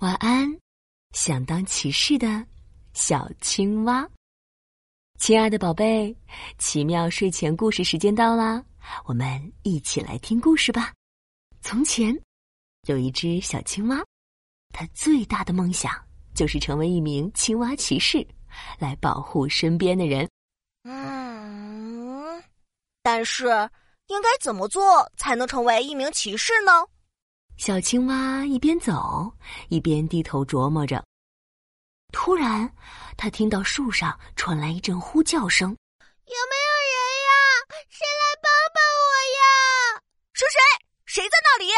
晚安，想当骑士的小青蛙。亲爱的宝贝，奇妙睡前故事时间到啦，我们一起来听故事吧。从前，有一只小青蛙，它最大的梦想就是成为一名青蛙骑士，来保护身边的人。嗯，但是应该怎么做才能成为一名骑士呢？小青蛙一边走一边低头琢磨着。突然，他听到树上传来一阵呼叫声：“有没有人呀？谁来帮帮我呀？是谁？谁在那里？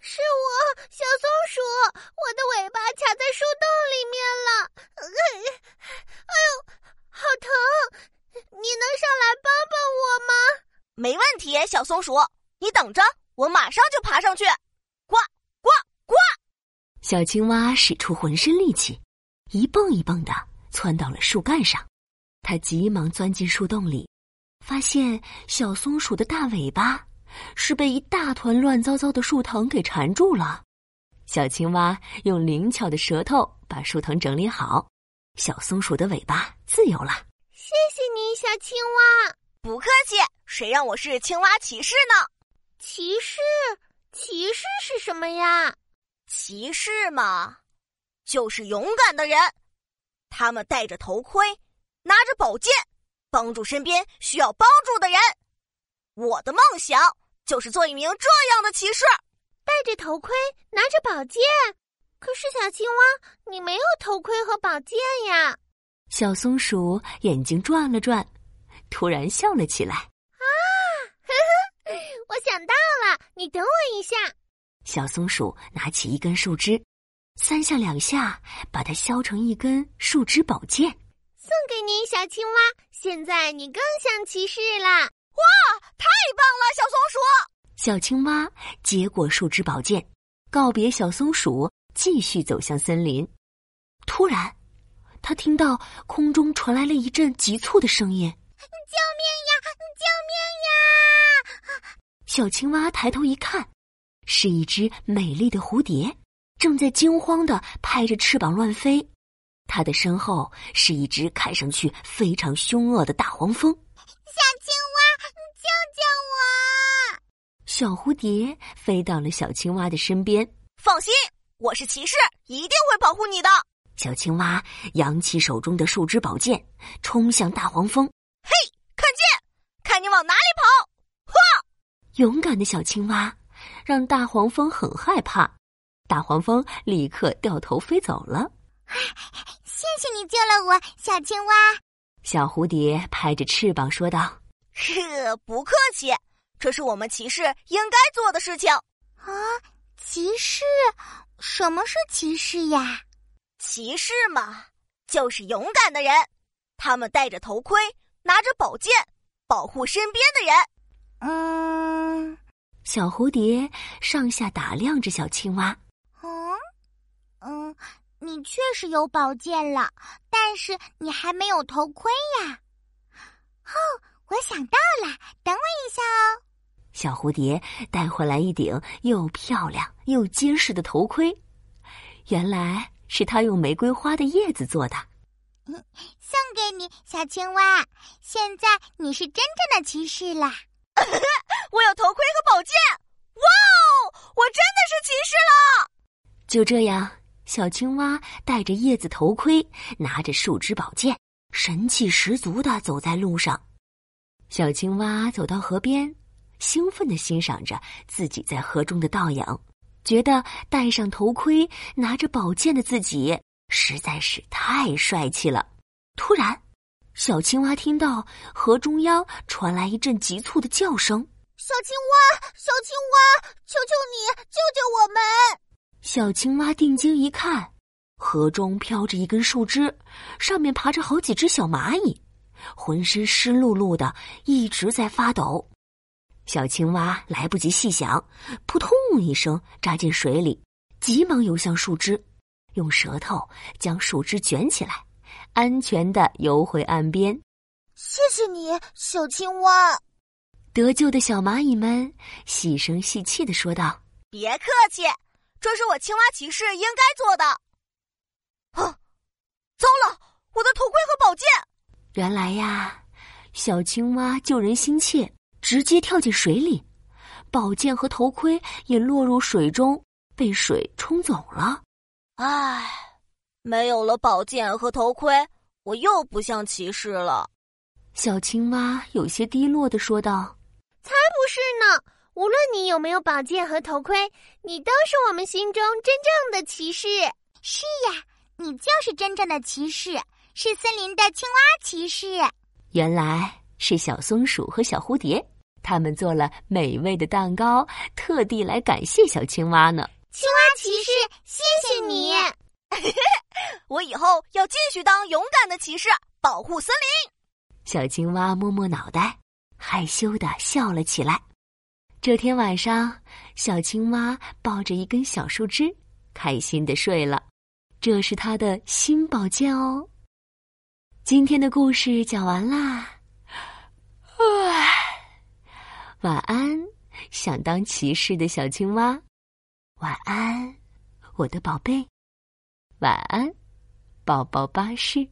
是我，小松鼠。我的尾巴卡在树洞里面了。哎呦，好疼！你能上来帮帮我吗？没问题，小松鼠，你等着，我马上就爬上去。”小青蛙使出浑身力气，一蹦一蹦的窜到了树干上。它急忙钻进树洞里，发现小松鼠的大尾巴是被一大团乱糟糟的树藤给缠住了。小青蛙用灵巧的舌头把树藤整理好，小松鼠的尾巴自由了。谢谢你，小青蛙。不客气，谁让我是青蛙骑士呢？骑士，骑士是什么呀？骑士嘛，就是勇敢的人。他们戴着头盔，拿着宝剑，帮助身边需要帮助的人。我的梦想就是做一名这样的骑士，戴着头盔，拿着宝剑。可是小青蛙，你没有头盔和宝剑呀。小松鼠眼睛转了转，突然笑了起来。啊，呵呵，我想到了，你等我一下。小松鼠拿起一根树枝，三下两下把它削成一根树枝宝剑，送给你，小青蛙。现在你更像骑士啦！哇，太棒了，小松鼠！小青蛙接过树枝宝剑，告别小松鼠，继续走向森林。突然，他听到空中传来了一阵急促的声音：“救命呀！救命呀！”小青蛙抬头一看。是一只美丽的蝴蝶，正在惊慌的拍着翅膀乱飞。它的身后是一只看上去非常凶恶的大黄蜂。小青蛙，救救我！小蝴蝶飞到了小青蛙的身边。放心，我是骑士，一定会保护你的。小青蛙扬起手中的树枝宝剑，冲向大黄蜂。嘿，看剑，看你往哪里跑！嚯！勇敢的小青蛙。让大黄蜂很害怕，大黄蜂立刻掉头飞走了。谢谢你救了我，小青蛙。小蝴蝶拍着翅膀说道：“呵，不客气，这是我们骑士应该做的事情。”啊，骑士？什么是骑士呀？骑士嘛，就是勇敢的人，他们戴着头盔，拿着宝剑，保护身边的人。嗯。小蝴蝶上下打量着小青蛙。嗯，嗯，你确实有宝剑了，但是你还没有头盔呀。哦，我想到了，等我一下哦。小蝴蝶带回来一顶又漂亮又结实的头盔，原来是它用玫瑰花的叶子做的。嗯，送给你，小青蛙。现在你是真正的骑士啦。我有头盔和宝剑，哇哦！我真的是骑士了。就这样，小青蛙戴着叶子头盔，拿着树枝宝剑，神气十足的走在路上。小青蛙走到河边，兴奋的欣赏着自己在河中的倒影，觉得戴上头盔、拿着宝剑的自己实在是太帅气了。突然，小青蛙听到河中央传来一阵急促的叫声：“小青蛙，小青蛙，求求你救救我们！”小青蛙定睛一看，河中飘着一根树枝，上面爬着好几只小蚂蚁，浑身湿漉漉的，一直在发抖。小青蛙来不及细想，扑通一声扎进水里，急忙游向树枝，用舌头将树枝卷起来。安全的游回岸边，谢谢你，小青蛙。得救的小蚂蚁们细声细气的说道：“别客气，这是我青蛙骑士应该做的。啊！糟了，我的头盔和宝剑！原来呀，小青蛙救人心切，直接跳进水里，宝剑和头盔也落入水中，被水冲走了。唉，没有了宝剑和头盔，我又不像骑士了。小青蛙有些低落的说道：“才不是呢！无论你有没有宝剑和头盔，你都是我们心中真正的骑士。是呀，你就是真正的骑士，是森林的青蛙骑士。”原来是小松鼠和小蝴蝶，他们做了美味的蛋糕，特地来感谢小青蛙呢。青蛙骑士，谢谢你！我以后要继续当勇敢的骑士，保护森林。小青蛙摸摸脑袋，害羞的笑了起来。这天晚上，小青蛙抱着一根小树枝，开心的睡了。这是他的新宝剑哦。今天的故事讲完啦，晚安，想当骑士的小青蛙。晚安，我的宝贝。晚安，宝宝巴士。